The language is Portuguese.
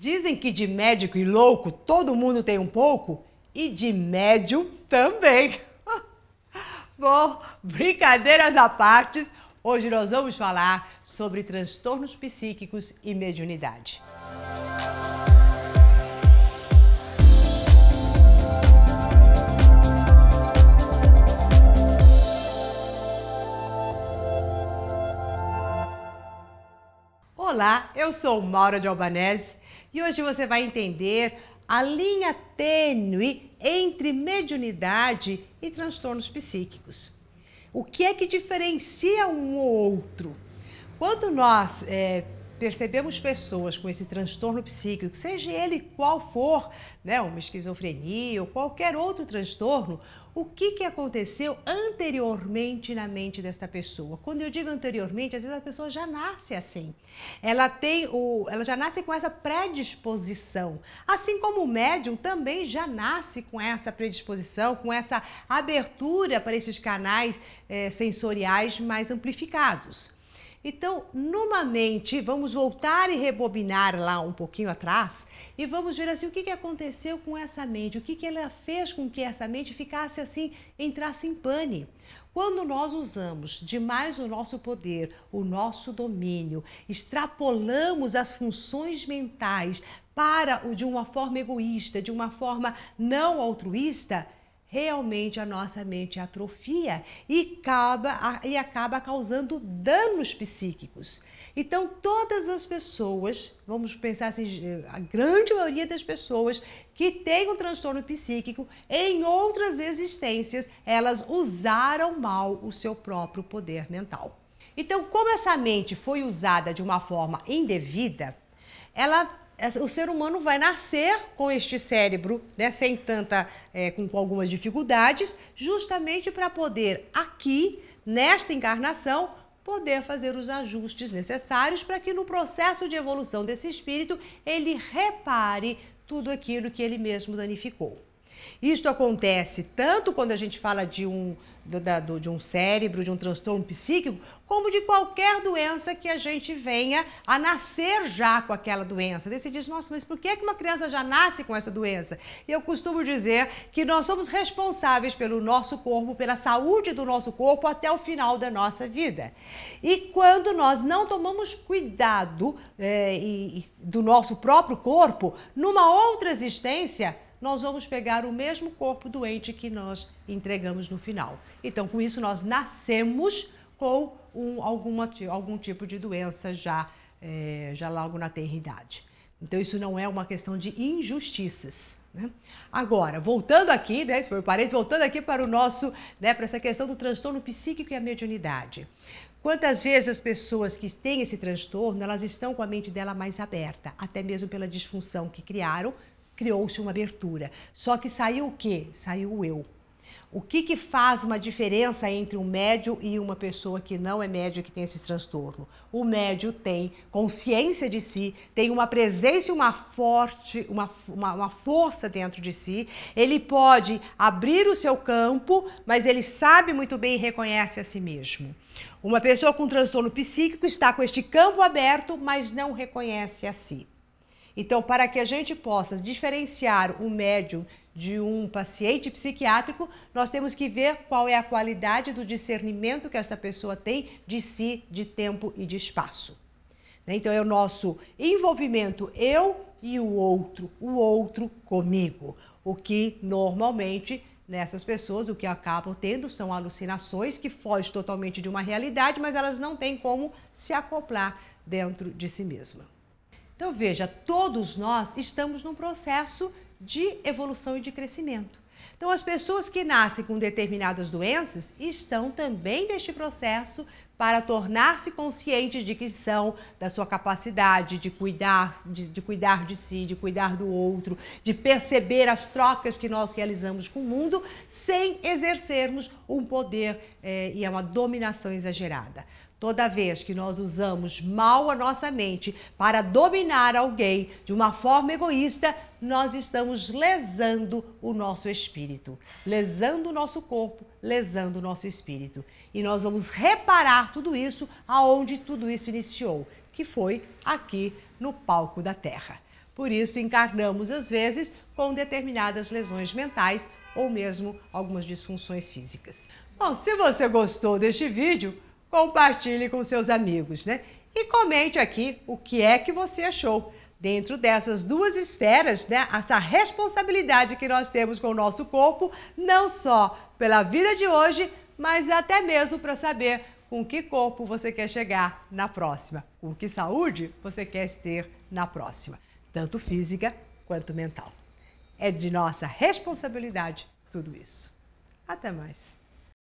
Dizem que de médico e louco todo mundo tem um pouco e de médium também. Bom, brincadeiras à parte, hoje nós vamos falar sobre transtornos psíquicos e mediunidade. Olá, eu sou Maura de Albanese e hoje você vai entender a linha tênue entre mediunidade e transtornos psíquicos. O que é que diferencia um ou outro? Quando nós é, percebemos pessoas com esse transtorno psíquico, seja ele qual for, né, uma esquizofrenia ou qualquer outro transtorno, o que, que aconteceu anteriormente na mente desta pessoa. Quando eu digo anteriormente, às vezes a pessoa já nasce assim. Ela tem o, ela já nasce com essa predisposição. Assim como o médium também já nasce com essa predisposição, com essa abertura para esses canais é, sensoriais mais amplificados. Então, numa mente, vamos voltar e rebobinar lá um pouquinho atrás e vamos ver assim o que, que aconteceu com essa mente, o que, que ela fez com que essa mente ficasse assim, entrasse em pane. Quando nós usamos demais o nosso poder, o nosso domínio, extrapolamos as funções mentais para o de uma forma egoísta, de uma forma não altruísta, realmente a nossa mente atrofia e acaba, e acaba causando danos psíquicos. Então, todas as pessoas, vamos pensar assim, a grande maioria das pessoas que têm um transtorno psíquico, em outras existências, elas usaram mal o seu próprio poder mental. Então, como essa mente foi usada de uma forma indevida, ela o ser humano vai nascer com este cérebro, né, sem tanta, é, com, com algumas dificuldades, justamente para poder aqui, nesta encarnação, poder fazer os ajustes necessários para que no processo de evolução desse espírito ele repare tudo aquilo que ele mesmo danificou. Isto acontece tanto quando a gente fala de um, do, de um cérebro, de um transtorno psíquico, como de qualquer doença que a gente venha a nascer já com aquela doença. Daí você diz, nossa, mas por que uma criança já nasce com essa doença? Eu costumo dizer que nós somos responsáveis pelo nosso corpo, pela saúde do nosso corpo até o final da nossa vida. E quando nós não tomamos cuidado é, e, do nosso próprio corpo, numa outra existência, nós vamos pegar o mesmo corpo doente que nós entregamos no final. Então, com isso, nós nascemos com um, alguma, algum tipo de doença já, é, já logo na tenridade. Então, isso não é uma questão de injustiças. Né? Agora, voltando aqui, né, se for parede, voltando aqui para o nosso, né, para essa questão do transtorno psíquico e a mediunidade. Quantas vezes as pessoas que têm esse transtorno, elas estão com a mente dela mais aberta, até mesmo pela disfunção que criaram criou-se uma abertura. Só que saiu o quê? Saiu o eu. O que, que faz uma diferença entre um médio e uma pessoa que não é médio que tem esse transtorno? O médio tem consciência de si, tem uma presença e uma forte, uma, uma, uma força dentro de si. Ele pode abrir o seu campo, mas ele sabe muito bem e reconhece a si mesmo. Uma pessoa com transtorno psíquico está com este campo aberto, mas não reconhece a si. Então, para que a gente possa diferenciar um médium de um paciente psiquiátrico, nós temos que ver qual é a qualidade do discernimento que esta pessoa tem de si, de tempo e de espaço. Né? Então, é o nosso envolvimento, eu e o outro, o outro comigo. O que normalmente nessas pessoas o que acabam tendo são alucinações que fogem totalmente de uma realidade, mas elas não têm como se acoplar dentro de si mesma. Então veja, todos nós estamos num processo de evolução e de crescimento. Então as pessoas que nascem com determinadas doenças estão também neste processo para tornar-se conscientes de que são, da sua capacidade de cuidar, de, de, cuidar de si, de cuidar do outro, de perceber as trocas que nós realizamos com o mundo sem exercermos um poder é, e uma dominação exagerada. Toda vez que nós usamos mal a nossa mente para dominar alguém de uma forma egoísta, nós estamos lesando o nosso espírito, lesando o nosso corpo, lesando o nosso espírito. E nós vamos reparar tudo isso aonde tudo isso iniciou, que foi aqui no palco da Terra. Por isso, encarnamos às vezes com determinadas lesões mentais ou mesmo algumas disfunções físicas. Bom, se você gostou deste vídeo, compartilhe com seus amigos, né? E comente aqui o que é que você achou dentro dessas duas esferas, né? Essa responsabilidade que nós temos com o nosso corpo, não só pela vida de hoje, mas até mesmo para saber com que corpo você quer chegar na próxima, com que saúde você quer ter na próxima, tanto física quanto mental. É de nossa responsabilidade tudo isso. Até mais.